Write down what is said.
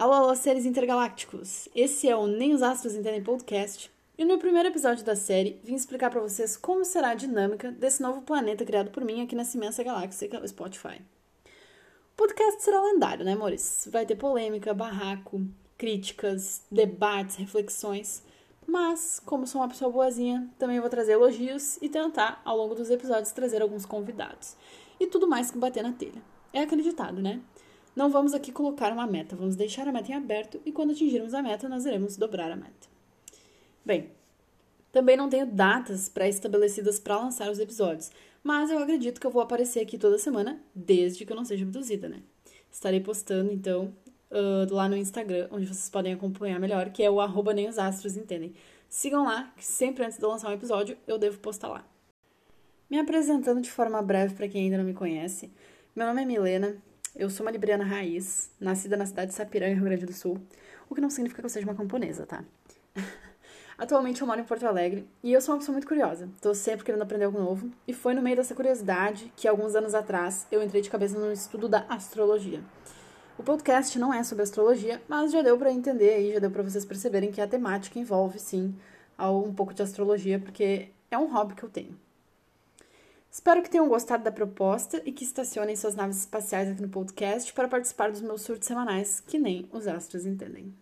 Alô, alô, seres intergalácticos! Esse é o Nem os Astros Entendem Podcast. E no primeiro episódio da série, vim explicar para vocês como será a dinâmica desse novo planeta criado por mim aqui nessa imensa galáxia que é o Spotify. O podcast será lendário, né, amores? Vai ter polêmica, barraco, críticas, debates, reflexões. Mas, como sou uma pessoa boazinha, também vou trazer elogios e tentar, ao longo dos episódios, trazer alguns convidados. E tudo mais que bater na telha. É acreditado, né? Não vamos aqui colocar uma meta, vamos deixar a meta em aberto e quando atingirmos a meta, nós iremos dobrar a meta. Bem, também não tenho datas pré-estabelecidas para lançar os episódios, mas eu acredito que eu vou aparecer aqui toda semana, desde que eu não seja abduzida, né? Estarei postando, então, uh, lá no Instagram, onde vocês podem acompanhar melhor, que é o arroba nem os astros entendem. Sigam lá, que sempre antes de eu lançar um episódio, eu devo postar lá. Me apresentando de forma breve para quem ainda não me conhece, meu nome é Milena, eu sou uma libriana raiz, nascida na cidade de Sapiranga, Rio Grande do Sul, o que não significa que eu seja uma camponesa, tá? Atualmente eu moro em Porto Alegre e eu sou uma pessoa muito curiosa. Tô sempre querendo aprender algo novo e foi no meio dessa curiosidade que alguns anos atrás eu entrei de cabeça no estudo da astrologia. O podcast não é sobre astrologia, mas já deu para entender aí, já deu para vocês perceberem que a temática envolve sim um pouco de astrologia, porque é um hobby que eu tenho. Espero que tenham gostado da proposta e que estacionem suas naves espaciais aqui no podcast para participar dos meus surtos semanais, que nem os astros entendem.